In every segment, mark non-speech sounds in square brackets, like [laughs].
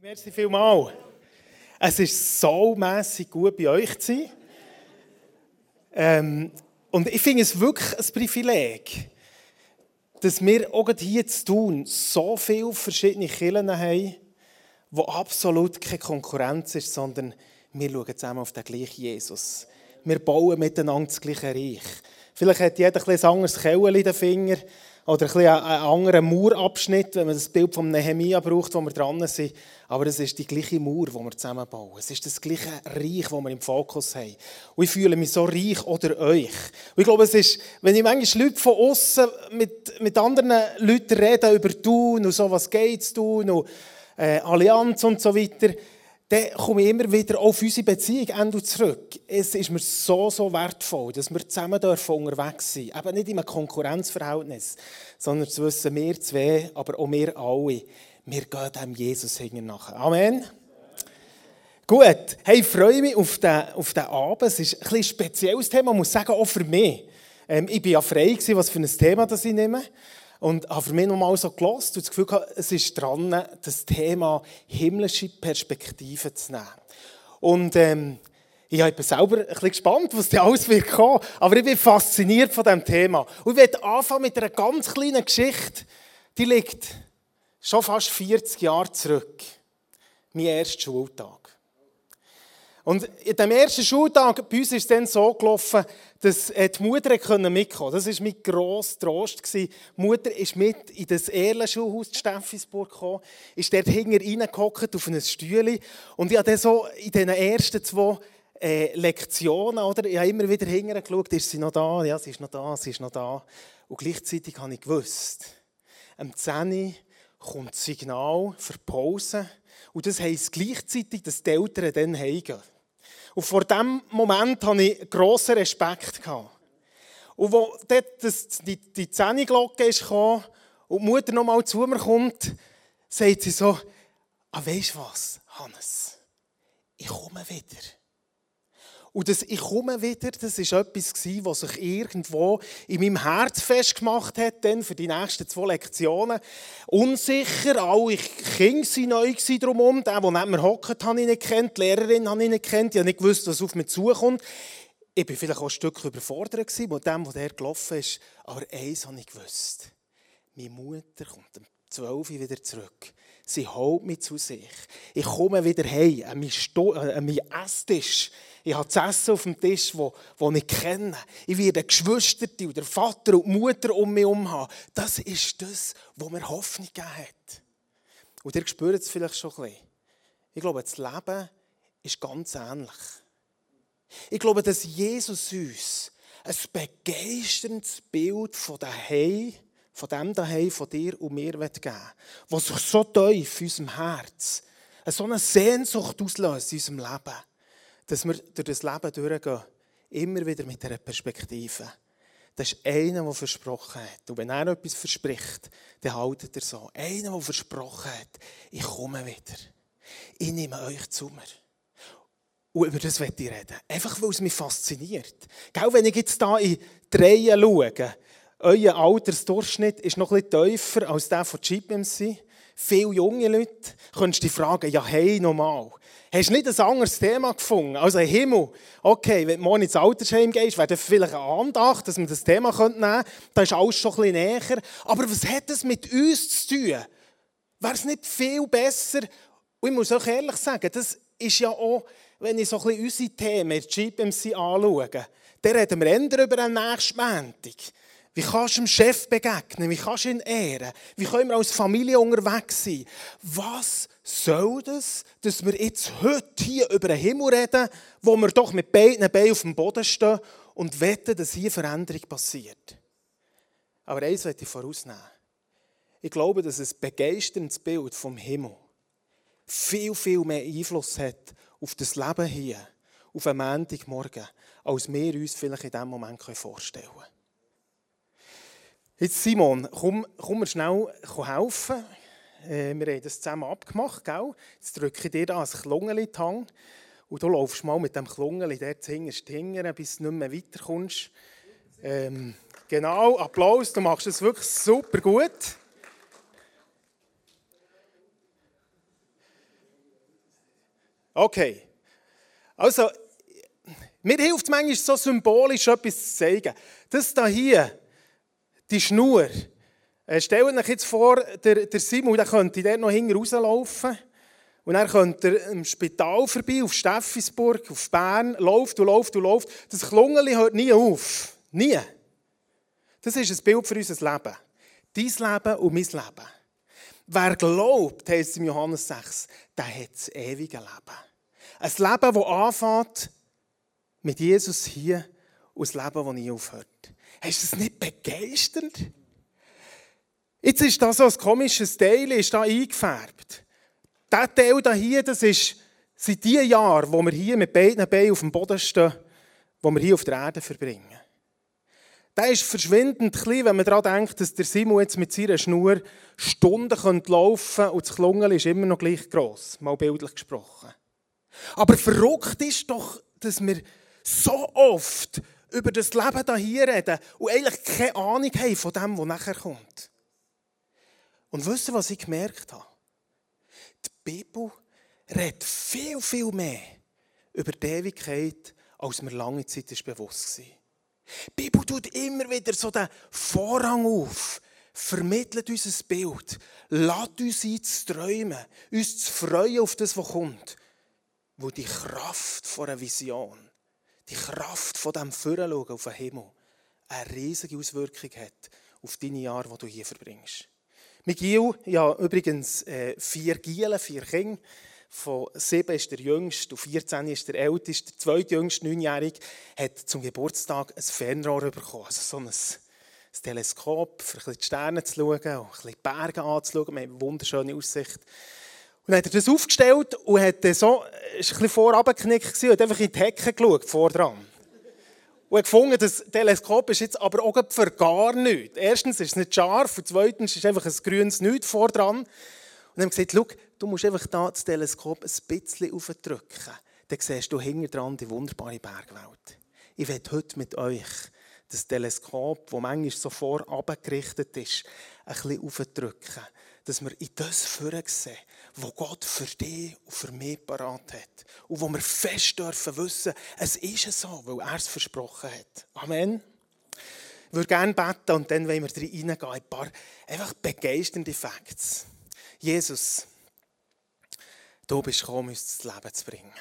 Merci vielmals. Es ist so mässig gut bei euch zu sein. Ähm, und ich finde es wirklich ein Privileg, dass wir auch hier zu tun so viele verschiedene Kirchen haben, wo absolut keine Konkurrenz ist, sondern wir schauen zusammen auf den gleichen Jesus. Wir bauen miteinander das gleiche Reich. Vielleicht hat jeder ein anderes Kellen in den Fingern oder ein einen anderen Mauerabschnitt, wenn man das Bild von Nehemia braucht, wo wir dran sind. Aber es ist die gleiche Mauer, die wir zusammenbauen. Es ist das gleiche Reich, das wir im Fokus haben. Und ich fühle mich so reich oder euch. Und ich glaube, es ist, wenn ich manchmal Leute von außen mit, mit anderen Leuten rede über tun und so, was geht's tun und äh, Allianz und so weiter, dann komme ich immer wieder auf unsere Beziehung zurück. Es ist mir so, so wertvoll, dass wir zusammen dürfen unterwegs sein dürfen. Eben nicht in einem Konkurrenzverhältnis, sondern zu wissen, wir zwei, aber auch wir alle, wir gehen dem Jesus nach. Amen. Gut, hey, ich freue mich auf den, auf den Abend. Es ist ein, ein spezielles Thema, ich muss sagen, auch für mich. Ähm, ich war ja frei, was für ein Thema das ich nehme. Und habe für mich nochmal so gelost und das Gefühl gehabt, es ist dran, das Thema himmlische Perspektive zu nehmen. Und ähm, ich bin selber ein bisschen gespannt, was da alles wird kommen. Aber ich bin fasziniert von diesem Thema. Und ich werde anfangen mit einer ganz kleinen Geschichte. Die liegt schon fast 40 Jahre zurück. Mein erster Schultag. Und in dem ersten Schultag bei uns ist es dann so gelaufen, dass äh, die Mutter mitkommen konnte. Das war mein grosser Trost. Die Mutter ist mit in das Erlenschulhaus in Steffisburg gekommen, ist dort hinten reingehockt auf ein Stühle. Und ich habe dann so in den ersten zwei äh, Lektionen, oder, ich habe immer wieder hinten geschaut, ist sie noch da? Ja, sie ist noch da, sie ist noch da. Und gleichzeitig habe ich gewusst, am 10 kommt das Signal für Pause. Und das heisst gleichzeitig, dass die Eltern dann heimgehen. Und vor diesem Moment hatte ich grossen Respekt. Und als dort die, die Zähneglocke kam und die Mutter noch mal zu mir kommt, sagt sie so, ah, weisst du was, Hannes, ich komme wieder. Und das «Ich komme wieder», das war etwas, was sich irgendwo in meinem Herz festgemacht hat, dann für die nächsten zwei Lektionen. Unsicher, alle Kinder waren neu drumherum. Der, der neben mir hockt, habe ich nicht kennt, die Lehrerin habe ich nicht kennt, ich habe nicht gewusst, was auf mich zukommt. Ich war vielleicht auch ein Stück überfordert mit dem, was der gelaufen ist. Aber eins habe ich gewusst. Meine Mutter kommt um 12 Uhr wieder zurück. Sie holt mich zu sich. Ich komme wieder heim, an meinen, Sto an meinen Esstisch. Ich habe das Essen auf dem Tisch, das ich kenne. Ich werde Geschwister und der Vater und die Mutter um mich herum haben. Das ist das, was mir Hoffnung gegeben hat. Und ihr spürt es vielleicht schon ein bisschen. Ich glaube, das Leben ist ganz ähnlich. Ich glaube, dass Jesus uns ein begeisterndes Bild von daheim, von dem daheim, von dir und mir geben will, was sich so tief in unserem Herz, so eine Sehnsucht auslöst in unserem Leben dass wir durch das Leben durchgehen, immer wieder mit dieser Perspektive. Das ist einer, der versprochen hat. Und wenn er etwas verspricht, dann haltet er so. Einer, der versprochen hat, ich komme wieder. Ich nehme euch zu mir. Und über das möchte ich reden. Einfach, weil es mich fasziniert. Gell, wenn ich jetzt hier in die schaue, euer Altersdurchschnitt ist noch etwas tiefer als der von GPMC. Viele junge Leute, könntest du dich fragen, ja hey, nochmal. Hast du nicht ein anderes Thema gefunden? Also Himmel. Okay, wenn du morgen ins Altersheim gehst, wäre das vielleicht eine Andacht, dass wir das Thema nehmen könnten. Da ist alles schon ein bisschen näher. Aber was hat das mit uns zu tun? Wäre es nicht viel besser? Und ich muss auch ehrlich sagen, das ist ja auch, wenn ich so ein bisschen unsere Themen, die GPMC anschaue, dann reden wir eher über einen nächsten Montag. Wie kannst du dem Chef begegnen? Wie kannst du ihn ehren? Wie können wir als Familie unterwegs sein? Was soll das, dass wir jetzt heute hier über den Himmel reden, wo wir doch mit beiden Beinen auf dem Boden stehen und wetten, dass hier Veränderung passiert? Aber eins möchte ich vorausnehmen. Ich glaube, dass ein begeisterndes Bild vom Himmel viel, viel mehr Einfluss hat auf das Leben hier, auf einen Montagmorgen, als wir uns vielleicht in diesem Moment vorstellen können. Jetzt Simon, komm, komm mir schnell helfen. Äh, wir haben das zusammen abgemacht, gell? Jetzt drücke ich dir da ein Klungeli Hand und du laufst mal mit dem Klungeli dort hinterst hingern, bis du nicht mehr weiterkommst. Ähm, genau, Applaus, du machst es wirklich super gut. Okay. Also, mir hilft manchmal so symbolisch etwas zu zeigen. Das hier, die Schnur, äh, stellt euch jetzt vor, der, der Simon der könnte dort noch hinten rauslaufen. Und dann könnte er im Spital vorbei, auf Steffisburg, auf Bern, läuft und läuft und läuft. Das Klungeli hört nie auf. Nie. Das ist ein Bild für unser Leben. Dein Leben und mein Leben. Wer glaubt, heißt es im Johannes 6, der hat das ewige Leben. Ein Leben, das anfängt mit Jesus hier und ein Leben, das nie aufhört. Hast du das nicht begeisternd? Jetzt ist das so ein komisches Teil, ist da eingefärbt. Dieser Teil hier, das ist seit diesen Jahren, wo wir hier mit beiden Beinen auf dem Boden stehen, wo wir hier auf der Erde verbringen. Der ist verschwindend klein, wenn man daran denkt, dass der Simon jetzt mit seiner Schnur Stunden laufen könnte und das Klungel ist immer noch gleich gross, mal bildlich gesprochen. Aber verrückt ist doch, dass wir so oft über das Leben hier reden und eigentlich keine Ahnung haben von dem, was nachher kommt. Und wisst ihr, was ich gemerkt habe? Die Bibel redet viel, viel mehr über die Ewigkeit, als mir lange Zeit ist bewusst war. Die Bibel tut immer wieder so den Vorrang auf, vermittelt uns ein Bild, lädt uns ein zu träumen, uns zu freuen auf das, was kommt. Wo die Kraft von einer Vision, die Kraft von dem Vorenschauen auf den Himmel eine riesige Auswirkung hat auf deine Jahre, die du hier verbringst. Miguel, ja übrigens äh, vier Gielen, vier Kinder. Von sieben ist der jüngste und 14 ist der älteste. Der zweitjüngste, neunjährige, hat zum Geburtstag ein Fernrohr bekommen. Also so ein, ein Teleskop, um die Sterne zu schauen und ein bisschen die Berge anzuschauen. Wir haben eine wunderschöne Aussicht. Und dann hat er das aufgestellt und hat so, ist ein bisschen vorabgeknickt und hat einfach in die Hecke geschaut, vor dran. Und er gefunden, das Teleskop ist jetzt aber auch für gar nichts. Erstens ist es nicht scharf und zweitens ist einfach ein grünes Nichts vor dran. Und haben gesagt, schau, du musst einfach da das Teleskop ein bisschen aufdrücken. Dann siehst du hinten dran die wunderbare Bergwelt. Ich werde heute mit euch das Teleskop, das manchmal so vorab gerichtet ist, ein bisschen aufdrücken. Dass wir in das Führen sehen, was Gott für dich und für mich parat hat. Und wo wir fest dürfen wissen, es ist so, weil er es versprochen hat. Amen. Ich würde gerne beten und dann wollen wir reingehen, ein paar einfach begeisternde Facts. Jesus, du bist gekommen, uns das Leben zu bringen.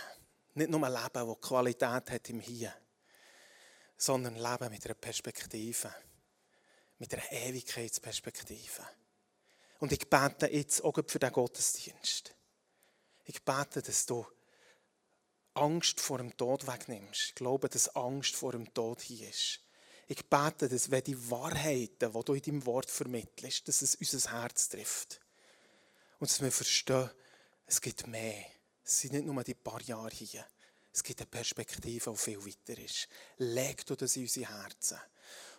Nicht nur ein Leben, das Qualität hat im Hier, sondern ein Leben mit einer Perspektive, mit einer Ewigkeitsperspektive. Und ich bete jetzt auch für den Gottesdienst. Ich bete, dass du Angst vor dem Tod wegnimmst. Ich glaube, dass Angst vor dem Tod hier ist. Ich bete, dass wenn die Wahrheiten, die du in deinem Wort vermittelst, dass es unser Herz trifft. Und dass wir verstehen, es gibt mehr. Es sind nicht nur die paar Jahre hier. Es gibt eine Perspektive, die viel weiter ist. Leg du das in unsere Herzen.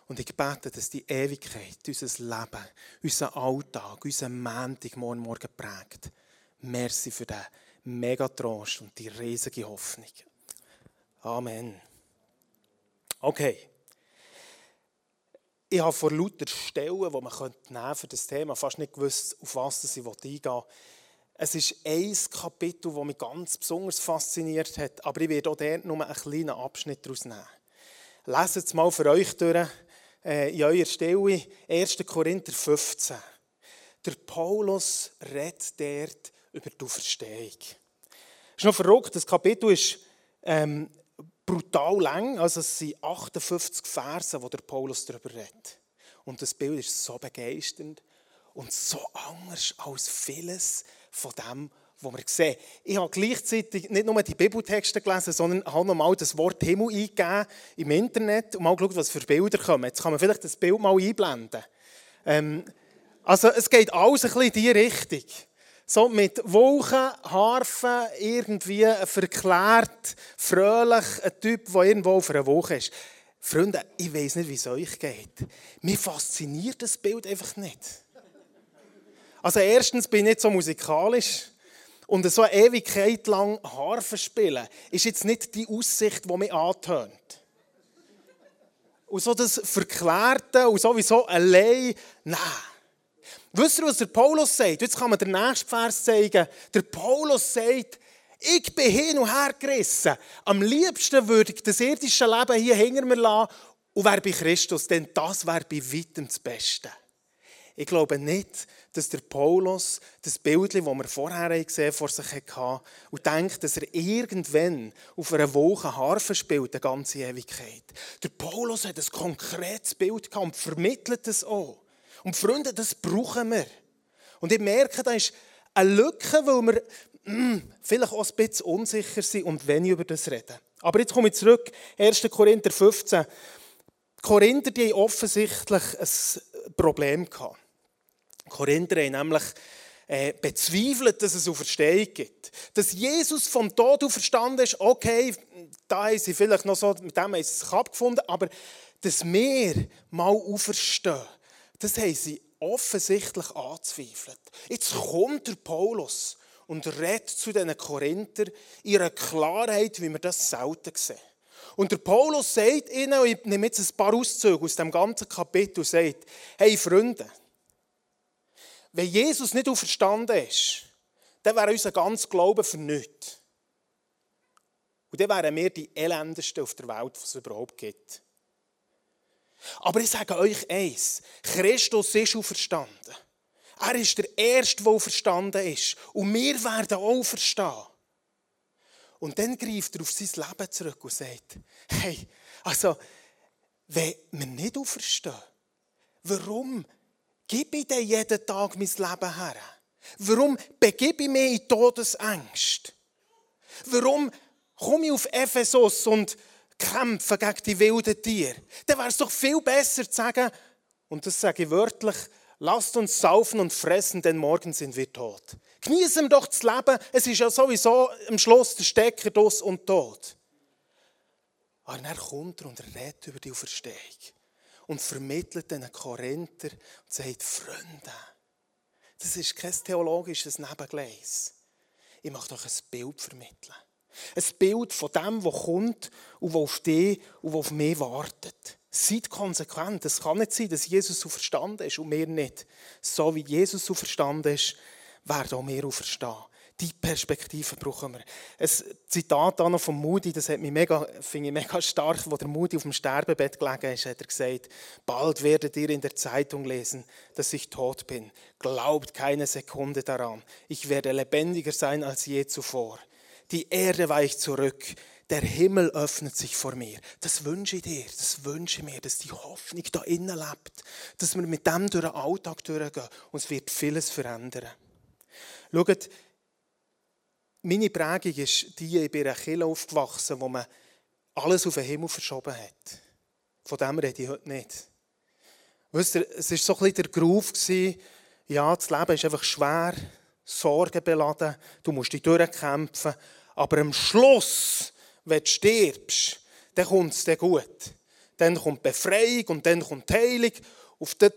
Und ich bete, dass die Ewigkeit unser Leben, unser Alltag, unser Montag morgen Morgen prägt. Merci für den Megatrost und die riesige Hoffnung. Amen. Okay. Ich habe vor lauter Stellen, die man nehmen für das Thema, fast nicht gewusst, auf was ich eingehen will. Es ist ein Kapitel, das mich ganz besonders fasziniert hat, aber ich werde auch dort nur einen kleinen Abschnitt daraus nehmen. Leset es mal für euch durch in eurer Stelle 1. Korinther 15. Der Paulus redet dort über die Auferstehung. Es ist noch verrückt, das Kapitel ist ähm, brutal lang, also es sind 58 Verse, wo der Paulus darüber redet. Und das Bild ist so begeisternd und so anders als vieles von dem, was wir sehen. Ich habe gleichzeitig nicht nur die Bibeltexte gelesen, sondern habe noch mal das Wort Himmel eingegeben im Internet und mal geschaut, was für Bilder kommen. Jetzt kann man vielleicht das Bild mal einblenden. Ähm, also es geht alles ein bisschen in diese Richtung. So mit Wolken, Harfen, irgendwie verklärt, fröhlich, ein Typ, der irgendwo auf einer Woche ist. Freunde, ich weiß nicht, wie es euch geht. Mir fasziniert das Bild einfach nicht. Also erstens bin ich nicht so musikalisch. Und so eine Ewigkeit lang Harfe spielen, ist jetzt nicht die Aussicht, die mich antönt. Und so das Verklärte und sowieso allein, nein. Wisst ihr, was der Paulus sagt? Jetzt kann man den nächsten Vers zeigen. Der Paulus sagt, Ich bin hin und her gerissen. Am liebsten würde ich das irdische Leben hier hinter mir lassen und wäre bei Christus, denn das wäre bei weitem das Beste. Ich glaube nicht, dass der Paulus das Bild, das wir vorher gesehen vor sich hatte, und denkt, dass er irgendwann auf einer Woche Harfe spielt, die ganze Ewigkeit. Der Paulus hat ein konkretes Bild gehabt und vermittelt es auch. Und Freunde, das brauchen wir. Und ich merke, da ist eine Lücke, weil wir mm, vielleicht auch ein bisschen unsicher sind und wenig über das reden. Aber jetzt komme ich zurück, 1. Korinther 15. Die Korinther die haben offensichtlich ein Problem gehabt. Korinther haben nämlich äh, bezweifelt, dass es Auferstehung gibt. Dass Jesus vom Tod auferstanden ist, okay, da haben sie vielleicht noch so, mit dem haben sie es abgefunden, aber dass wir mal auferstehen, das haben sie offensichtlich anzweifelt. Jetzt kommt der Paulus und redet zu diesen Korinther in einer Klarheit, wie wir das selten sehen. Und der Paulus sagt ihnen, ich nehme jetzt ein paar Auszüge aus dem ganzen Kapitel, sagt, hey Freunde, wenn Jesus nicht auferstanden ist, dann wäre unser ganzer Glaube für nichts. Und dann wären wir die elendesten auf der Welt, die es überhaupt gibt. Aber ich sage euch eins: Christus ist auferstanden. Er ist der Erste, der auferstanden ist. Und wir werden auch verstehen. Und dann greift er auf sein Leben zurück und sagt: Hey, also, wenn wir nicht auferstehen, warum gebe ich denn jeden Tag mein Leben her? Warum begebe ich mich in Todesängste? Warum komme ich auf Ephesus und kämpfe gegen die wilden Tiere? Dann wäre es doch viel besser zu sagen, und das sage ich wörtlich, lasst uns saufen und fressen, denn morgen sind wir tot. Genießen doch das Leben, es ist ja sowieso am Schluss der Stecker dos und tot. Aber dann kommt er und redet über die Auferstehung und vermittelt den Korinther und sagt, Freunde, das ist kein theologisches Nebengleis. Ich möchte euch ein Bild vermitteln. Ein Bild von dem, was kommt und was auf dich und was auf mich wartet. Seid konsequent. Es kann nicht sein, dass Jesus so verstanden ist und wir nicht. So wie Jesus so verstanden ist, werden auch wir auferstehen. Die Perspektive brauchen wir. Ein Zitat noch von Moody, das hat mich mega, finde ich mega stark, wo der Moody auf dem Sterbebett gelegen ist, hat er gesagt, bald werdet ihr in der Zeitung lesen, dass ich tot bin. Glaubt keine Sekunde daran. Ich werde lebendiger sein als je zuvor. Die Erde weicht zurück. Der Himmel öffnet sich vor mir. Das wünsche ich dir, das wünsche ich mir, dass die Hoffnung da innen lebt. Dass wir mit dem durch den Alltag durchgehen und es wird vieles verändern. Schaut, meine Prägung ist die, ich bin in einer Kirche aufgewachsen, wo man alles auf den Himmel verschoben hat. Von dem rede ich heute nicht. Wisst ihr, es war so ein bisschen der Groove, ja, das Leben ist einfach schwer, sorgenbeladen, du musst dich durchkämpfen, aber am Schluss, wenn du stirbst, dann kommt es dir gut. Dann kommt Befreiung und dann kommt Heilung. Auf den,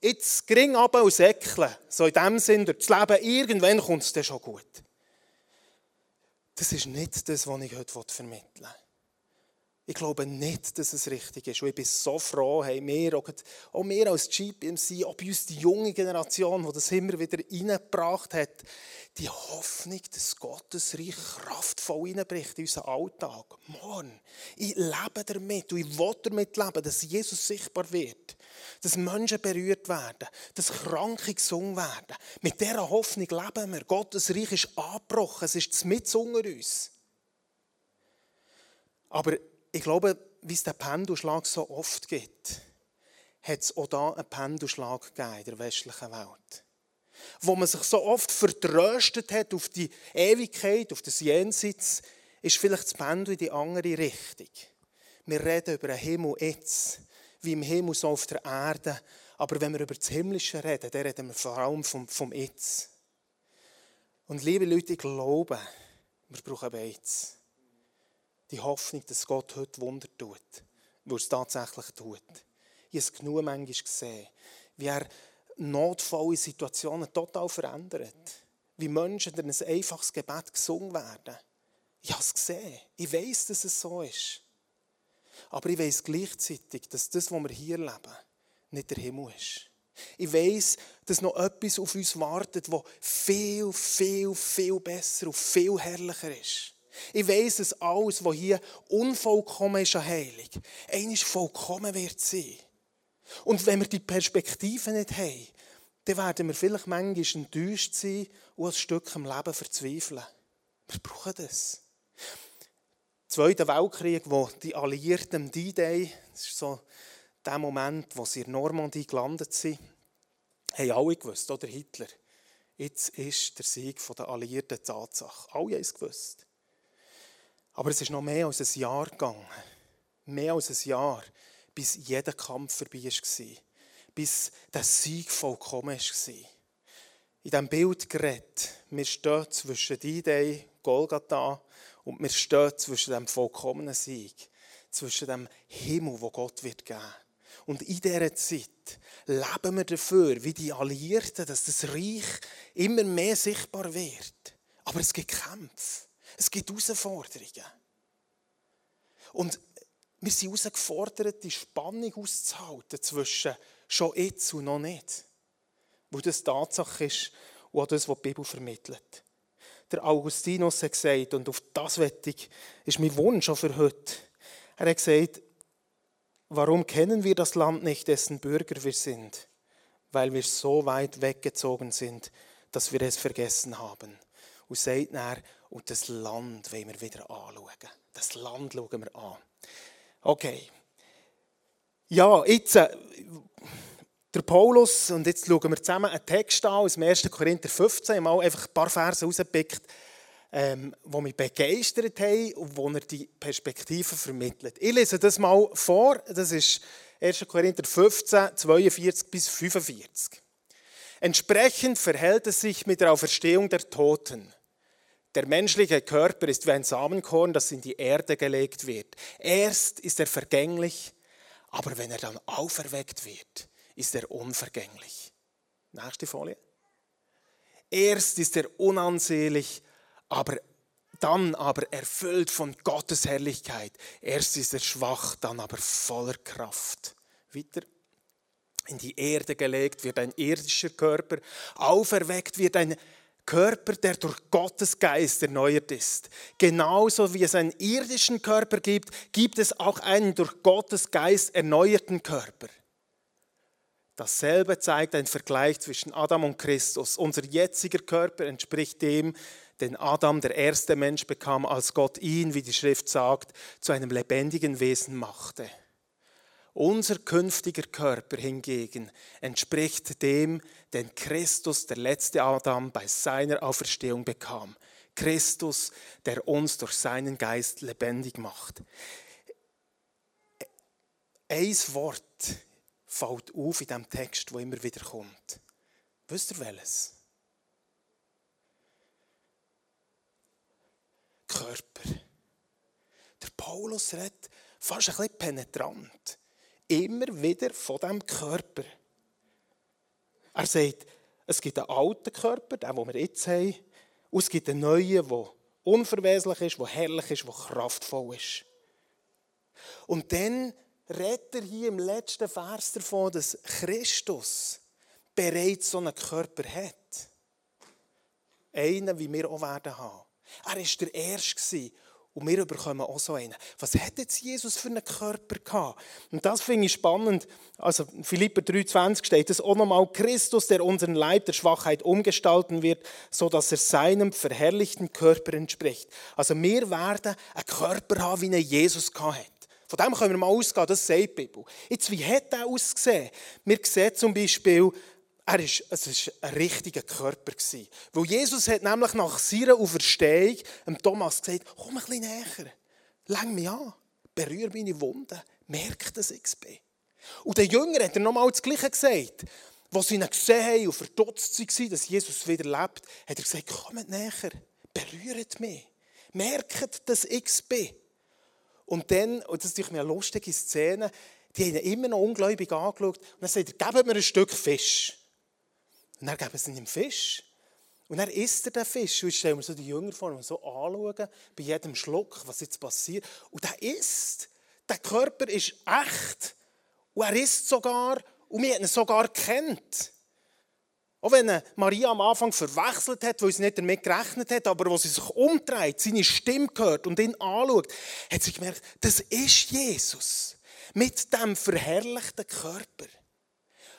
jetzt gering runter und säckeln. So in dem Sinn, durch das Leben, irgendwann kommt es dir schon gut. Das ist nicht das, was ich heute vermitteln will. Ich glaube nicht, dass es richtig ist. Und ich bin so froh, hey, wir, auch wir als GPMC, auch bei uns die junge Generation, die das immer wieder reingebracht hat, die Hoffnung, dass Gottes Reich kraftvoll reinbricht in unseren Alltag. Morgen. Ich lebe damit und ich will damit leben, dass Jesus sichtbar wird. Dass Menschen berührt werden. Dass Kranke gesungen werden. Mit dieser Hoffnung leben wir. Gottes Reich ist angebrochen. Es ist mit unter uns. Aber ich glaube, wie es den Pendelschlag so oft gibt, hat es auch da einen Pendelschlag gegeben in der westlichen Welt. Wo man sich so oft vertröstet hat auf die Ewigkeit, auf das Jenseits, ist vielleicht das Pendel in die andere Richtung. Wir reden über den Himmel jetzt, wie im Himmel so auf der Erde. Aber wenn wir über das Himmlische reden, dann reden wir vor allem vom, vom Jetzt. Und liebe Leute, ich glaube, wir brauchen beides die Hoffnung, dass Gott heute Wunder tut, wo es tatsächlich tut. Ich habe es genug manchmal gesehen, wie er notvolle Situationen total verändert. Wie Menschen durch ein einfaches Gebet gesungen werden. Ich habe es gesehen. Ich weiß, dass es so ist. Aber ich weiß gleichzeitig, dass das, was wir hier leben, nicht der Himmel ist. Ich weiß, dass noch etwas auf uns wartet, das viel, viel, viel besser und viel herrlicher ist. Ich weiß, dass alles, was hier unvollkommen ist an Heilung, eines vollkommen wird sein. Und wenn wir die Perspektive nicht haben, dann werden wir vielleicht manchmal enttäuscht sein und ein Stück im Leben verzweifeln. Wir brauchen das. Zweiter Weltkrieg, wo die Alliierten im D-Day, das ist so der Moment, wo sie in Normandie gelandet sind, haben alle gewusst, oder Hitler, jetzt ist der Sieg der Alliierten Tatsache. Alle haben es gewusst. Aber es ist noch mehr als ein Jahr gegangen. Mehr als ein Jahr, bis jeder Kampf vorbei war. Bis der Sieg vollkommen war. In diesem Bild gerät, wir stehen zwischen D-Day, Golgatha, und wir stehen zwischen dem vollkommenen Sieg, zwischen dem Himmel, wo Gott wird geben. Und in dieser Zeit leben wir dafür, wie die Alliierten, dass das Reich immer mehr sichtbar wird. Aber es gibt Kämpfe, es gibt Herausforderungen. Und wir sind herausgefordert, die Spannung auszuhalten zwischen schon jetzt und noch nicht. Weil das Tatsache ist und auch das, was die Bibel vermittelt der Augustinus hat gesagt, und auf das wettig ist mein Wunsch auch für heute. Er hat gesagt, warum kennen wir das Land nicht, dessen Bürger wir sind? Weil wir so weit weggezogen sind, dass wir es vergessen haben. Und sagt er, und das Land wollen wir wieder anschauen. Das Land schauen wir an. Okay. Ja, jetzt, äh, der Paulus, und jetzt schauen wir zusammen einen Text an aus dem 1. Korinther 15, mal einfach ein paar Verse rausgepickt, ähm, die mich begeistert haben und wo er die Perspektive vermittelt. Ich lese das mal vor, das ist 1. Korinther 15, 42 bis 45. Entsprechend verhält es sich mit der Auferstehung der Toten. Der menschliche Körper ist wie ein Samenkorn, das in die Erde gelegt wird. Erst ist er vergänglich, aber wenn er dann auferweckt wird, ist er unvergänglich. Nächste Folie. Erst ist er unansehlich, aber dann aber erfüllt von Gottes Herrlichkeit. Erst ist er schwach, dann aber voller Kraft. Weiter. In die Erde gelegt wird ein irdischer Körper, auferweckt wird ein Körper, der durch Gottes Geist erneuert ist. Genauso wie es einen irdischen Körper gibt, gibt es auch einen durch Gottes Geist erneuerten Körper. Dasselbe zeigt ein Vergleich zwischen Adam und Christus. Unser jetziger Körper entspricht dem, den Adam, der erste Mensch, bekam, als Gott ihn, wie die Schrift sagt, zu einem lebendigen Wesen machte. Unser künftiger Körper hingegen entspricht dem, den Christus, der letzte Adam, bei seiner Auferstehung bekam. Christus, der uns durch seinen Geist lebendig macht. Ein Wort fällt auf in diesem Text, wo immer wieder kommt. Wisst ihr welches? Körper. Der Paulus redet fast ein bisschen penetrant. Immer wieder von diesem Körper. Er sagt, es gibt einen alten Körper, den, wir jetzt haben, und es gibt einen neuen, der unverweslich ist, der herrlich ist, der kraftvoll ist. Und dann redet er hier im letzten Vers davon, dass Christus bereits so einen Körper hat. Einen, wie wir auch werden haben. Er war der Erste und wir bekommen auch so einen. Was hat jetzt Jesus für einen Körper gehabt? Und das finde ich spannend. Also Philipper 3,20 steht es auch nochmal, Christus, der unseren Leib der Schwachheit umgestalten wird, so dass er seinem verherrlichten Körper entspricht. Also wir werden einen Körper haben, wie er Jesus gehabt hat. Von dem können wir mal ausgehen, das sagt die Bibel. Jetzt, wie hat er ausgesehen? Wir sehen zum Beispiel, er ist, es war ein richtiger Körper. Weil Jesus hat nämlich nach seiner Auferstehung dem Thomas gesagt, komm ein bisschen näher, läng mich an, berühre meine Wunden, merke, dass ich es bin. Und der Jünger hat er nochmal das Gleiche gesagt. Als sie ihn gesehen haben und verdutzt waren, dass Jesus wieder lebt, hat er gesagt, kommt näher, berührt mich, merkt, dass ich es bin. Und dann, und das ist natürlich eine lustige Szene, die haben ihn immer noch ungläubig angeschaut. Und dann sagt er, gebt mir ein Stück Fisch. Und dann geben sie ihm Fisch. Und dann isst er den Fisch. Und ich stelle mir so die Jünger vor, die so anschauen, bei jedem Schluck, was jetzt passiert. Und er isst. Der Körper ist echt. Und er isst sogar. Und wir haben ihn sogar kennt. Auch wenn Maria am Anfang verwechselt hat, weil sie nicht damit gerechnet hat, aber als sie sich umdreht, seine Stimme hört und ihn anschaut, hat sie gemerkt, das ist Jesus. Mit dem verherrlichten Körper.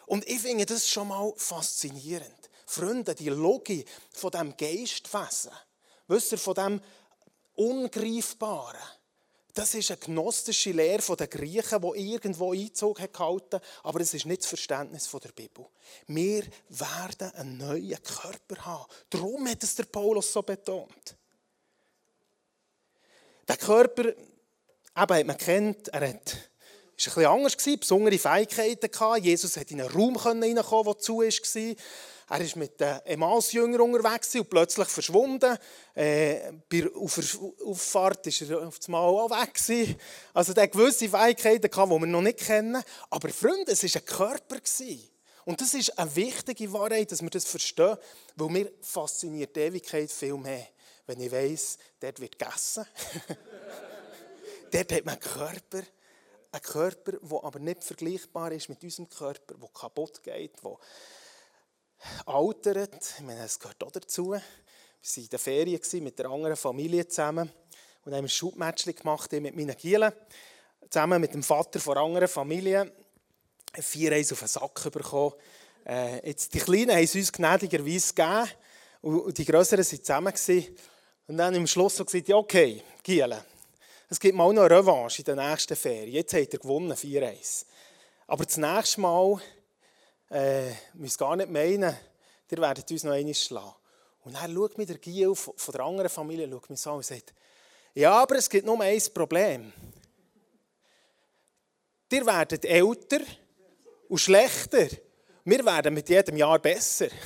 Und ich finde das schon mal faszinierend. Freunde, die Logik von diesem Geistwesen, wisst ihr, von diesem Ungreifbaren, das ist eine gnostische Lehre der Griechen, die irgendwo Einzug hat gehalten aber es ist nicht das Verständnis der Bibel. Wir werden einen neuen Körper haben. Darum hat es der Paulus so betont. Der Körper, eben hat man kennt, er hat, ist ein bisschen anders besondere Fähigkeiten. Jesus hat in einen Raum reinkommen, der zu war. Er ist mit den Emmaus-Jüngern unterwegs und plötzlich verschwunden. Äh, bei der Auffahrt war er auf einmal auch weg. Gewesen. Also er hatte gewisse Fähigkeiten, die wir noch nicht kennen. Aber Freunde, es war ein Körper. Gewesen. Und das ist eine wichtige Wahrheit, dass wir das verstehen, weil mir fasziniert die Ewigkeit viel mehr. Wenn ich weiss, dort wird gegessen. [laughs] dort hat man einen Körper. Ein Körper, der aber nicht vergleichbar ist mit unserem Körper, der kaputt geht, der altert. Ich meine, es gehört auch dazu. Wir waren in der Ferien mit der anderen Familie zusammen und haben ein Schubmatchli gemacht mit meinen Gielen. Zusammen mit dem Vater von anderen Familie. Vier Eis auf den Sack bekommen. Äh, jetzt, die Kleinen haben es uns gnädigerweise gegeben und die Größeren waren zusammen. Und dann am Schluss so gesagt, okay, Gielen, es gibt mal noch eine Revanche in der nächsten Ferien. Jetzt habt ihr gewonnen, 4-1. Aber das nächste Mal äh, müsst gar nicht meinen, ihr werdet uns noch einmal schlagen. Und dann schaut mich der Giel von der anderen Familie schaut mich so und sagt, ja, aber es gibt nur ein Problem. Ihr werdet älter und schlechter. Wir werden mit jedem Jahr besser. [laughs]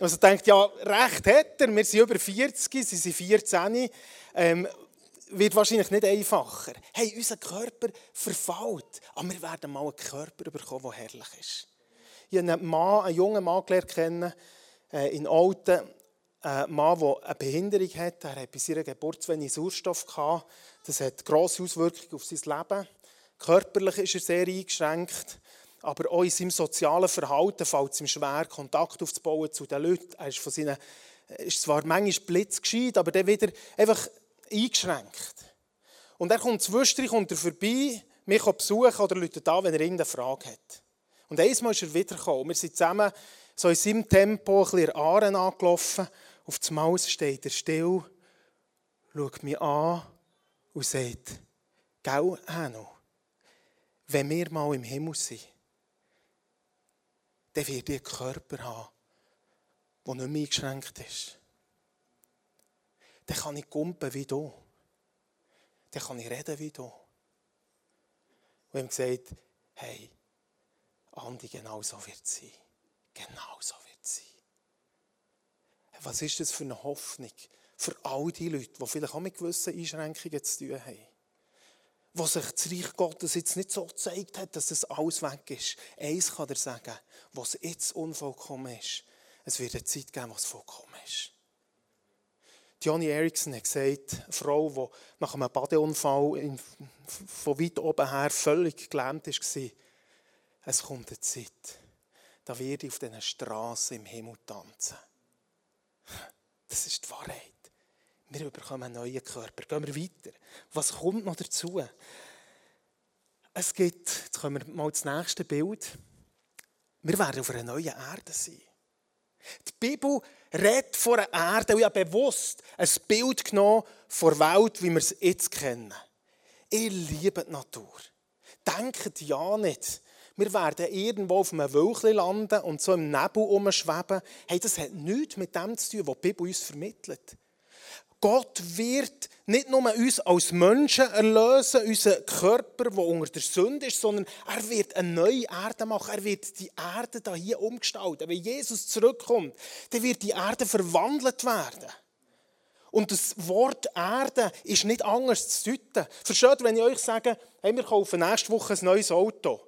Also denkt, ja, recht hat er, wir sind über 40, sie sind 14. Ähm, wird wahrscheinlich nicht einfacher. Hey, unser Körper verfällt, aber wir werden mal einen Körper bekommen, der herrlich ist. Ich habe einen, Mann, einen jungen Mann kennen, äh, in Alten, ein Mann, der eine Behinderung hat. Er hat bei seiner Geburt zu wenig Sauerstoff gehabt. Das hat grosse Auswirkungen auf sein Leben. Körperlich ist er sehr eingeschränkt, aber auch in seinem sozialen Verhalten fällt es ihm schwer, Kontakt aufzubauen zu den Leuten. Er ist, von seinen, ist zwar manchmal blitzgescheit, aber dann wieder einfach eingeschränkt. Und er kommt zwischendurch kommt er vorbei, mich besuchen oder Leute da, wenn er irgendeine Frage hat. Und einmal ist er wiedergekommen. Wir sind zusammen so in seinem Tempo ein bisschen Aaren angelaufen. Auf dem Maus steht er still, schaut mich an und sagt, «Gell, Hanno, wenn wir mal im Himmel sind, dann wird ihr Körper haben, der nicht mehr eingeschränkt ist dann kann ich kumpen wie du. Dann kann ich reden wie du. Und ihm gesagt, hey, Andi, genau so wird es sein. Genau so wird es sein. Was ist das für eine Hoffnung für all die Leute, die vielleicht auch mit gewissen Einschränkungen zu tun haben? Wo sich das Reich Gottes jetzt nicht so gezeigt hat, dass das alles weg ist. Eins kann er sagen, was jetzt unvollkommen ist. Es wird eine Zeit geben, was vollkommen ist. Johnny Erickson hat gesagt, eine Frau, die nach einem Badeunfall in, von weit oben her völlig gelähmt war, es kommt eine Zeit, da werde ich auf diesen Straßen im Himmel tanzen. Das ist die Wahrheit. Wir bekommen einen neuen Körper. Gehen wir weiter. Was kommt noch dazu? Es gibt, jetzt kommen wir mal das nächste Bild. Wir werden auf einer neuen Erde sein. Die Bibel redet von einer Erde und ich habe bewusst ein Bild genommen von der Welt, wie wir es jetzt kennen. Ich liebe die Natur. Denkt ja nicht, wir werden irgendwo auf einem Wölkchen landen und so im Nebel umschweben. Hey, das hat nichts mit dem zu tun, was die Bibel uns vermittelt. Gott wird nicht nur uns als Menschen erlösen, unseren Körper, der unter der Sünde ist, sondern er wird eine neue Erde machen. Er wird die Erde hier umgestalten. Wenn Jesus zurückkommt, dann wird die Erde verwandelt werden. Und das Wort Erde ist nicht anders zu deuten. Versteht wenn ich euch sage, hey, wir kaufen nächste Woche ein neues Auto,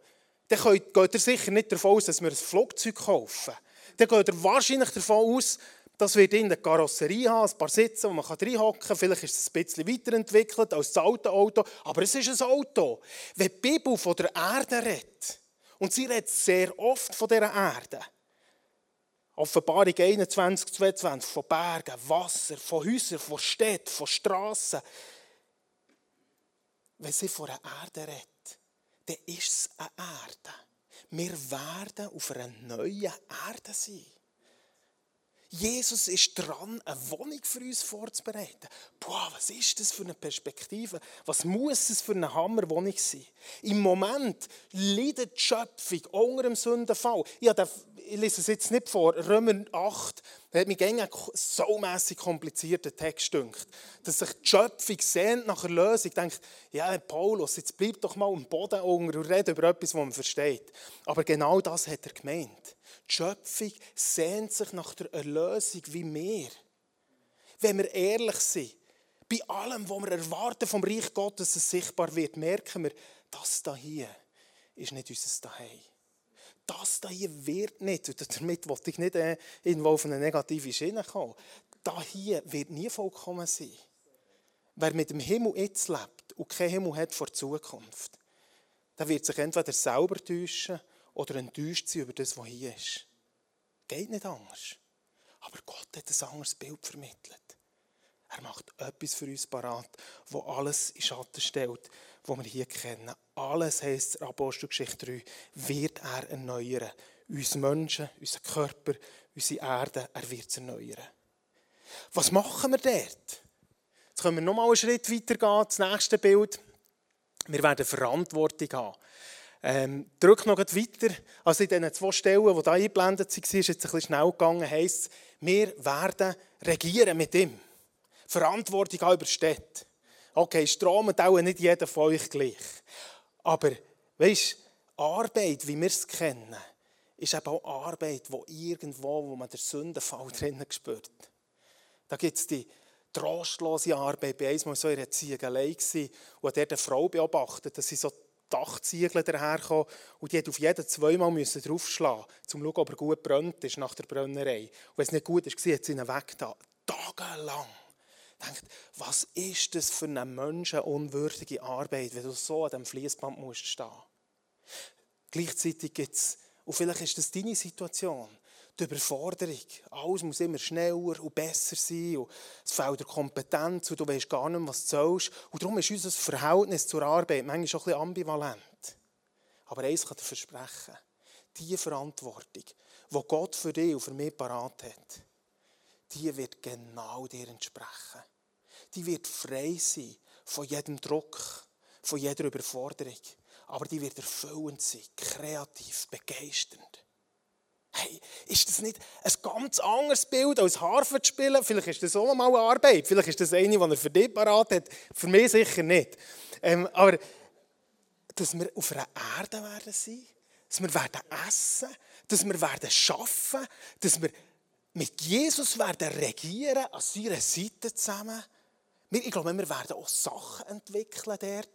dann geht ihr sicher nicht davon aus, dass wir ein Flugzeug kaufen. Dann geht ihr wahrscheinlich davon aus, das wird in der Karosserie haben, ein paar Sitze, wo man reinhocken kann. Vielleicht ist es ein bisschen weiterentwickelt als das alte Auto, aber es ist ein Auto. Wenn die Bibel von der Erde redet Und sie redet sehr oft von dieser Erde. Offenbarung 21, 22, von Bergen, Wasser, von Häusern, von Städten, von Strassen. Wenn sie von einer Erde redet, dann ist es eine Erde. Wir werden auf einer neuen Erde sein. Jesus ist dran, eine Wohnung für uns vorzubereiten. Boah, was ist das für eine Perspektive? Was muss es für eine Hammerwohnung sein? Im Moment leidet die Schöpfung unter dem Sündenfall. Ich, ich lese es jetzt nicht vor. Römer 8, da hat mich einen so mässig komplizierten Text gedünkt. Dass sich die Schöpfung sehnt nach einer Lösung. Denkt, ja, Paulus, jetzt bleib doch mal am Boden unter und rede über etwas, was man versteht. Aber genau das hat er gemeint. Die Schöpfung sehnt sich nach der Erlösung wie wir. Wenn wir ehrlich sind, bei allem, was wir erwarten vom Reich Gottes, dass es sichtbar wird, merken wir, das hier ist nicht unser Daheim. Das hier wird nicht, und damit wollte ich nicht äh, irgendwo auf eine negative Schiene kommen, das hier wird nie vollkommen sein. Wer mit dem Himmel jetzt lebt und keinen Himmel hat vor Zukunft, der wird sich entweder selber täuschen oder enttäuscht sein über das, was hier ist. Geht nicht anders. Aber Gott hat ein anderes Bild vermittelt. Er macht etwas für uns parat, wo alles in Schatten stellt, was wir hier kennen. Alles heisst in Apostelgeschichte 3, wird er erneuern. Uns Menschen, unseren Körper, unsere Erde, er wird es erneuern. Was machen wir dort? Jetzt können wir noch mal einen Schritt weiter gehen, das nächste Bild. Wir werden Verantwortung haben. Ähm, drück noch weiter. Also in diesen zwei Stellen, die hier eingeblendet waren, ist jetzt ein bisschen schnell gegangen, heisst wir werden regieren mit ihm. Verantwortung auch über Städte. Okay, Strom dauert nicht jeder von euch gleich. Aber, weißt Arbeit, wie wir es kennen, ist eben auch Arbeit, wo irgendwo, wo man den Sündenfall [laughs] drinnen spürt. Da gibt es die trostlose Arbeit. War einmal so in einer Ziegelei und hat eine Frau beobachtet, dass sie so Dachziegel daherkommen und die hat auf jeden zweimal müssen draufschlagen, um zu schauen, ob er gut brennt ist nach der Brennerei. Und wenn es nicht gut ist, hat sie ihn weggetan. Tagelang. Denkt, was ist das für eine menschenunwürdige Arbeit, wenn du so an dem Fließband musst stehen. Gleichzeitig gibt es, und vielleicht ist das deine Situation, die Überforderung. Alles muss immer schneller und besser sein. Und es fehlt der Kompetenz und du weißt gar nicht was du sollst. Und darum ist unser Verhältnis zur Arbeit manchmal schon ein bisschen ambivalent. Aber eins kann dir versprechen. Die Verantwortung, die Gott für dich und für mich parat hat, die wird genau dir entsprechen. Die wird frei sein von jedem Druck, von jeder Überforderung. Aber die wird erfüllend sein, kreativ, begeisternd. Hey, ist das nicht ein ganz anderes Bild als zu spielen? Vielleicht ist das auch mal eine Arbeit. Vielleicht ist das eine, die er für dich parat hat. Für mich sicher nicht. Ähm, aber dass wir auf einer Erde werden sein, dass wir werden essen, dass wir werden schaffen, dass wir mit Jesus werden regieren, an seiner Seite zusammen. Ich glaube, wir werden auch Sachen entwickeln dort.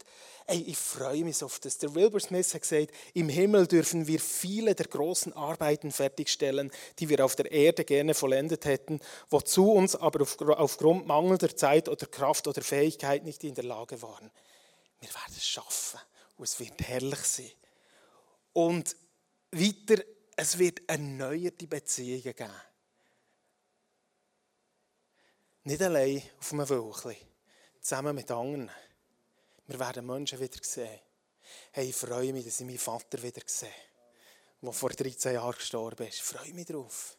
Ey, ich freue mich auf das. Der Wilbur Smith hat gesagt, im Himmel dürfen wir viele der großen Arbeiten fertigstellen, die wir auf der Erde gerne vollendet hätten, wozu uns aber aufgrund mangelnder Zeit oder Kraft oder Fähigkeit nicht in der Lage waren. Wir werden es schaffen und es wird herrlich sein. Und weiter, es wird erneuerte Beziehungen geben. Nicht allein auf einem Wölkchen, zusammen mit anderen. Wir werden Menschen wieder sehen. Hey, ich freue mich, dass ich meinen Vater wieder sehe, der vor 13 Jahren gestorben ist. Ich freue mich darauf.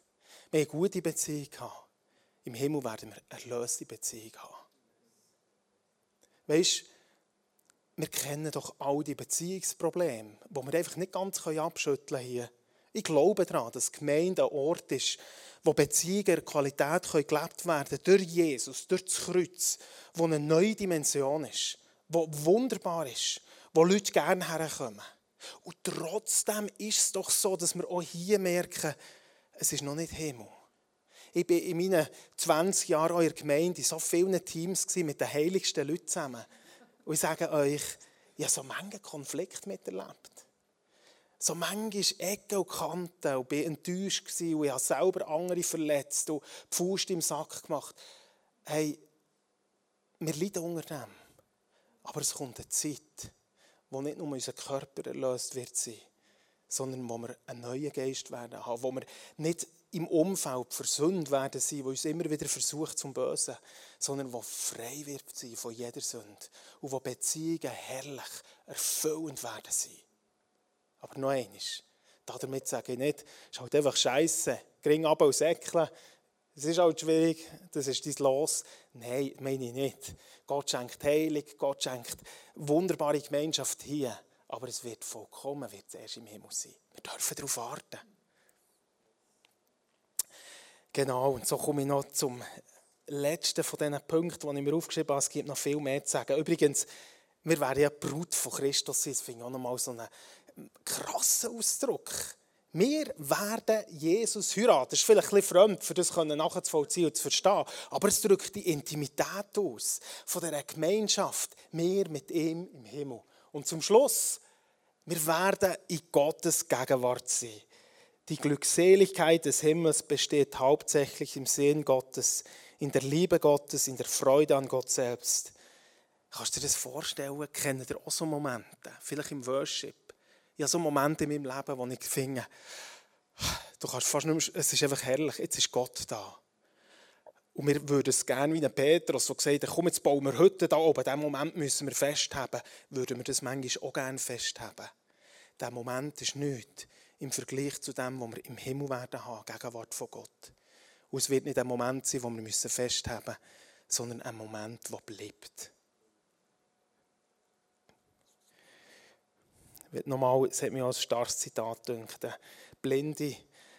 Wir haben eine gute Beziehung gehabt. Im Himmel werden wir eine erlöste Beziehung haben. Weißt wir kennen doch all die Beziehungsprobleme, die wir einfach nicht ganz abschütteln können hier. Ich glaube daran, dass Gemeinde ein Ort ist, wo Beziehungen Qualität gelebt werden können, durch Jesus, durch das Kreuz, wo eine neue Dimension ist wo wunderbar ist, wo Leute gerne herkommen. Und trotzdem ist es doch so, dass wir auch hier merken, es ist noch nicht Himmel. Ich war in meinen 20 Jahren der Gemeinde in so vielen Teams mit den heiligsten Leuten zusammen. Und ich sage euch, ich habe so manchen Konflikt miterlebt. So manchmal Ecken und Kanten und bin enttäuscht und ich habe selber andere verletzt und die Faust im Sack gemacht. Hey, wir leiden unter dem. Aber es kommt eine Zeit, wo nicht nur unser Körper erlöst wird sein, sondern wo wir einen neuen Geist werden haben, wo wir nicht im Umfeld versündet werden sein, wo uns immer wieder versucht zum Bösen, sondern wo frei wird sein von jeder Sünde und wo Beziehungen herrlich, erfüllend werden sein. Aber noch eines, damit sage ich nicht, es ist halt einfach Scheiße, gering ab und säckeln, es ist halt schwierig, das ist dein Los. Nein, meine ich nicht. Gott schenkt Heilung, Gott schenkt wunderbare Gemeinschaft hier. Aber es wird vollkommen, wird es erst im Himmel sein. Wir dürfen darauf warten. Genau, und so komme ich noch zum letzten von diesen Punkten, die ich mir aufgeschrieben habe. Es gibt noch viel mehr zu sagen. Übrigens, wir werden ja Brut von Christus. Das finde ich auch nochmal so einen krassen Ausdruck. Wir werden Jesus heiraten. Das ist vielleicht ein bisschen fremd, für das nachzuvollziehen und zu verstehen. Aber es drückt die Intimität aus von dieser Gemeinschaft. Wir mit ihm im Himmel. Und zum Schluss, wir werden in Gottes Gegenwart sein. Die Glückseligkeit des Himmels besteht hauptsächlich im Sehen Gottes, in der Liebe Gottes, in der Freude an Gott selbst. Kannst du dir das vorstellen? Kennt ihr auch so Momente? Vielleicht im Worship. Ich habe so Momente in meinem Leben, wo ich finde, du kannst fast nicht mehr, es ist einfach herrlich, jetzt ist Gott da. Und wir würden es gerne wie ein Petrus, der gesagt hat, komm, jetzt bauen wir heute da oben, diesen Moment müssen wir festhaben, würden wir das manchmal auch gerne festhaben. Dieser Moment ist nichts im Vergleich zu dem, was wir im Himmel werden haben, Gegenwart von Gott. Und es wird nicht ein Moment sein, den wir festhaben müssen, sondern ein Moment, der bleibt. Nochmal, es hat mich ein starkes Zitat gedacht. Eine blinde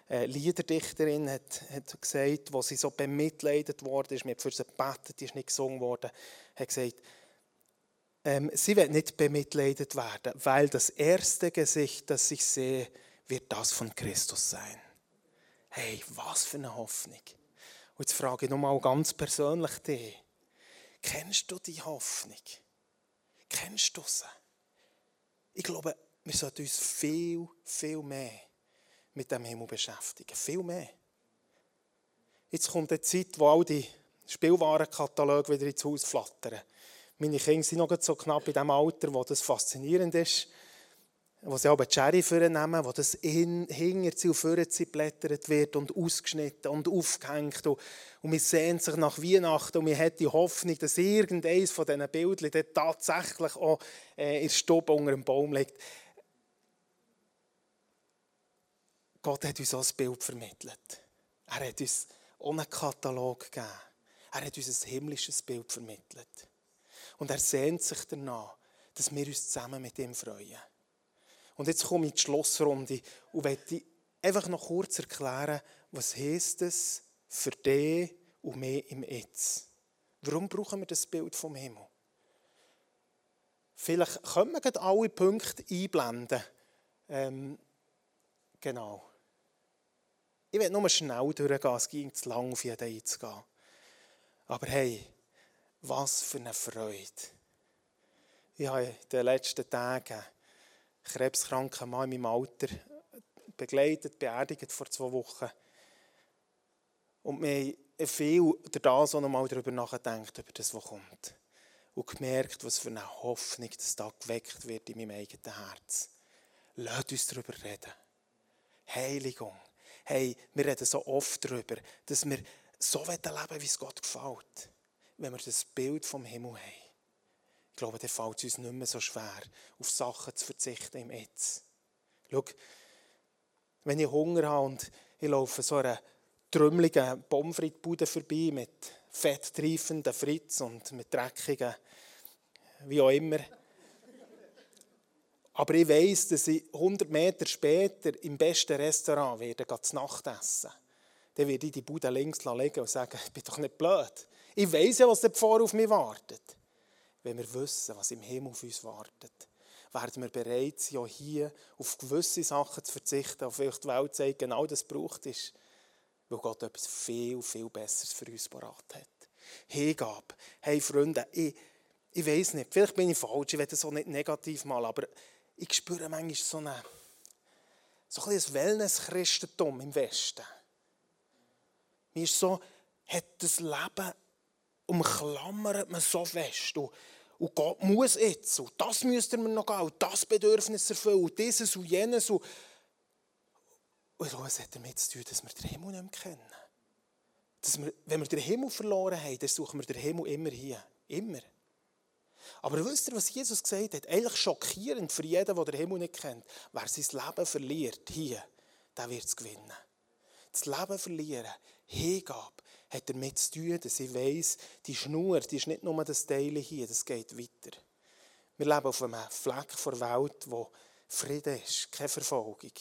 äh, Liederdichterin hat, hat gesagt, wo sie so bemitleidet worden ist, mir für sie gebetet, die ist nicht gesungen worden, hat gesagt, ähm, sie wird nicht bemitleidet werden, weil das erste Gesicht, das ich sehe, wird das von Christus sein. Hey, was für eine Hoffnung. Und jetzt frage ich nochmal ganz persönlich dich. Kennst du die Hoffnung? Kennst du sie? Ich glaube, wir sollten uns viel, viel mehr mit dem Himmel beschäftigen. Viel mehr. Jetzt kommt eine Zeit, wo all die Spielwarenkataloge wieder ins Haus flattern. Meine Kinder sind noch so knapp in dem Alter, wo das faszinierend ist wo sie aber Cherry vornehmen, wo das in, hinter sie und blättert wird und ausgeschnitten und aufgehängt. Und, und man sehnt sich nach Weihnachten und man hat die Hoffnung, dass irgendeines von diesen Bildern tatsächlich auch äh, in der Stube unter dem Baum liegt. Gott hat uns auch ein Bild vermittelt. Er hat uns einen Katalog gegeben. Er hat uns ein himmlisches Bild vermittelt. Und er sehnt sich danach, dass wir uns zusammen mit ihm freuen. Und jetzt komme ich in die Schlussrunde und möchte einfach noch kurz erklären, was heisst es für dich und mich im Jetzt. Warum brauchen wir das Bild vom Himmel? Vielleicht können wir alle Punkte einblenden. Ähm, genau. Ich werde nur schnell durchgehen, es ging zu lang, auf jeden einzugehen. Aber hey, was für eine Freude. Ich habe in den letzten Tagen krebskranken Mann in meinem Alter begleitet, beerdigt vor zwei Wochen. Und wir haben viel da so nochmal darüber nachgedacht, über das, was kommt. Und gemerkt, was für eine Hoffnung das da geweckt wird in meinem eigenen Herz. Lasst uns darüber reden. Heiligung. Hey, wir reden so oft darüber, dass wir so leben wie es Gott gefällt. Wenn wir das Bild vom Himmel haben. Ich glaube, dann fällt es uns nicht mehr so schwer, auf Sachen zu verzichten im Jetzt. Schau, wenn ich Hunger habe und ich laufe so einer trümmeligen Pomfritbude vorbei mit fetttreifenden Fritz und mit dreckigen, wie auch immer. Aber ich weiß, dass ich 100 Meter später im besten Restaurant werde zu Nacht essen. Dann werde ich die Bude links legen und sagen, ich bin doch nicht blöd. Ich weiß ja, was dort vor auf mich wartet wenn wir wissen, was im Himmel auf uns wartet, werden wir bereit sein, auch hier auf gewisse Sachen zu verzichten, auf welche die Welt sagt, genau das braucht ist, weil Gott etwas viel, viel Besseres für uns parat hat. Hingabe. Hey Freunde, ich, ich weiß nicht, vielleicht bin ich falsch, ich will das auch nicht negativ mal, aber ich spüre manchmal so, eine, so ein, ein Wellness-Christentum im Westen. Mir ist so, hat das Leben umklammert man so fest. Und und Gott muss jetzt. Und das müsste man noch gehen. Und das Bedürfnis erfüllen. Und dieses und jenes. Und Und es hat damit zu tun, dass wir den Himmel nicht mehr kennen. Dass wir, wenn wir den Himmel verloren haben, dann suchen wir den Himmel immer hier. Immer. Aber wisst ihr, was Jesus gesagt hat? Eigentlich schockierend für jeden, der den Himmel nicht kennt. Wer sein Leben verliert, hier, der wird es gewinnen. Das Leben verlieren, Hingabe, hat damit zu tun, dass ich weiss, die Schnur, die ist nicht nur das Teil hier, das geht weiter. Wir leben auf einem Fleck der Welt, wo Frieden ist, keine Verfolgung.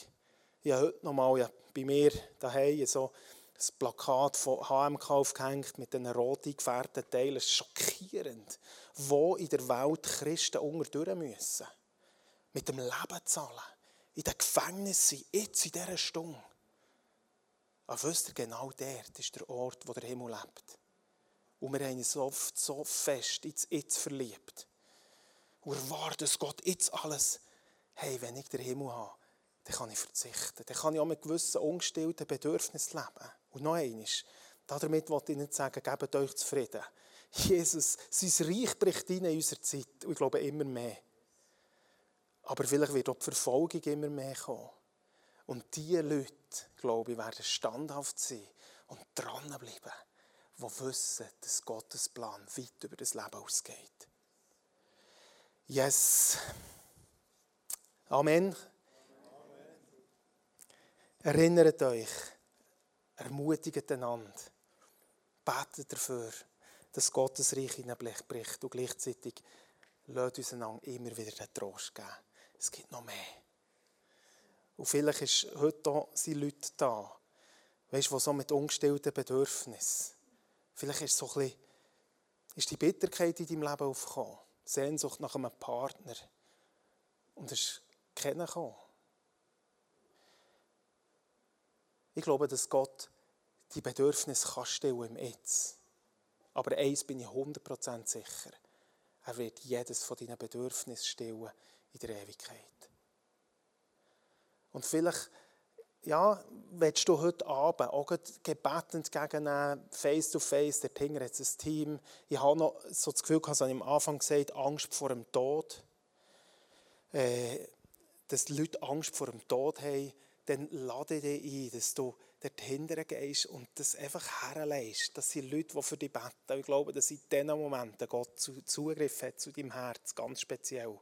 Ich habe heute nochmal ja, bei mir daheim so ein Plakat von HMK aufgehängt mit diesen roten gefärbten Teilen. Schockierend, wo in der Welt Christen unterdurch müssen. Mit dem Leben zahlen. In den Gefängnissen, jetzt in dieser Stunde. Aber wisst ihr, genau dort ist der Ort, wo der Himmel lebt. Und wir haben uns oft so fest ins Jetzt verliebt. Und erwarten, dass Gott jetzt alles, hey, wenn ich den Himmel habe, dann kann ich verzichten. Dann kann ich auch mit gewissen ungestillten Bedürfnissen leben. Und noch eines, damit wollte ich nicht sagen, gebt euch zufrieden. Jesus, sein Reich bricht in unserer Zeit. Und ich glaube, immer mehr. Aber vielleicht wird auch die Verfolgung immer mehr kommen. Und diese Leute, glaube ich, werden standhaft sein und dranbleiben, die wissen, dass Gottes Plan weit über das Leben ausgeht. Yes. Amen. Erinnert euch, ermutigt einander, betet dafür, dass Gottes Reich hineinbricht und gleichzeitig lasst uns einander immer wieder den Trost geben. Es gibt noch mehr. Und vielleicht ist heute auch, sind Leute da, weißt, die so mit ungestillten Bedürfnissen, vielleicht ist so ein bisschen, ist die Bitterkeit in deinem Leben aufgekommen, Sehnsucht nach einem Partner und es ist keiner gekommen. Ich glaube, dass Gott die Bedürfnisse kann stillen im Jetzt. Aber eins bin ich 100% sicher. Er wird jedes von deinen Bedürfnissen stillen in der Ewigkeit. Und vielleicht, ja, willst du heute Abend auch gebetend gegen face to face, der Tinger hat ein Team. Ich habe noch so das Gefühl, ich habe am Anfang gesagt, Angst vor dem Tod. Äh, dass die Leute Angst vor dem Tod haben dann lade dich ein, dass du dort hinterher gehst und das einfach herlegst. Das sind Leute, die für dich beten. Ich glaube, dass in diesen Momenten Gott Zugriff hat zu deinem Herz, ganz speziell.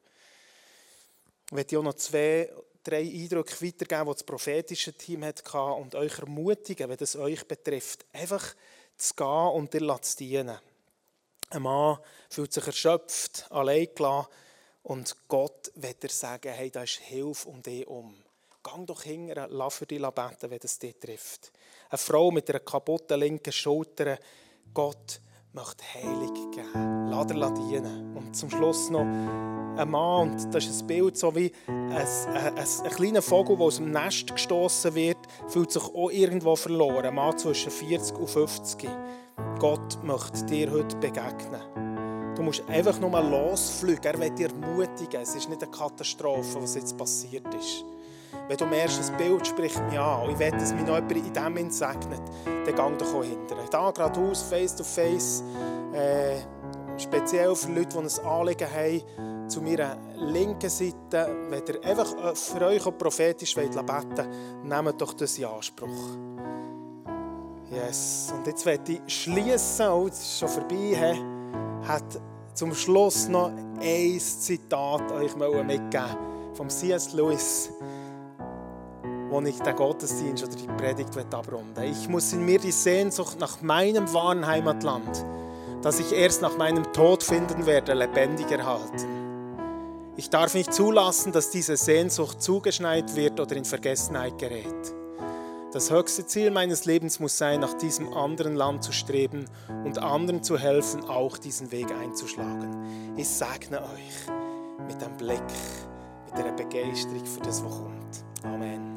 Ich möchte auch noch zwei, drei Eindrücke weitergeben, die das prophetische Team hatte und euch ermutigen, wenn das euch betrifft, einfach zu gehen und dir zu dienen. Ein Mann fühlt sich erschöpft, allein gelassen und Gott wird dir sagen, hey, da ist Hilfe um dich um. Gang doch hinterher, lass für dich beten, wenn es dich trifft. Eine Frau mit einer kaputten linken Schulter, Gott möchte Heilung geben. Lass dir dienen. Und zum Schluss noch ein Mann, und das ist ein Bild, so wie ein, ein, ein kleiner Vogel, der aus dem Nest gestoßen wird, fühlt sich auch irgendwo verloren. Ein Mann zwischen 40 und 50. Gott möchte dir heute begegnen. Du musst einfach nur losfliegen. Er will dir ermutigen. Es ist nicht eine Katastrophe, was jetzt passiert ist. Wenn du merkst, das Bild spricht mich an und ich will, dass mich noch jemand in dem Moment segnet, dann gang doch hinterher. Da geradeaus, face to face, äh, speziell für Leute, die ein Anliegen haben, zu meiner linken Seite, wenn ihr einfach äh, für euch auch prophetisch beten wollt, nehmt doch das in Anspruch. Yes. Und jetzt werde ich schließen, oh, es ist schon vorbei, he, hat zum Schluss noch ein Zitat euch mitgeben vom C.S. Lewis wo ich den Gottesdienst oder die Predigt abrunden Ich muss in mir die Sehnsucht nach meinem wahren Heimatland, das ich erst nach meinem Tod finden werde, lebendig erhalten. Ich darf nicht zulassen, dass diese Sehnsucht zugeschneit wird oder in Vergessenheit gerät. Das höchste Ziel meines Lebens muss sein, nach diesem anderen Land zu streben und anderen zu helfen, auch diesen Weg einzuschlagen. Ich segne euch mit einem Blick, mit einer Begeisterung für das, was kommt. Amen.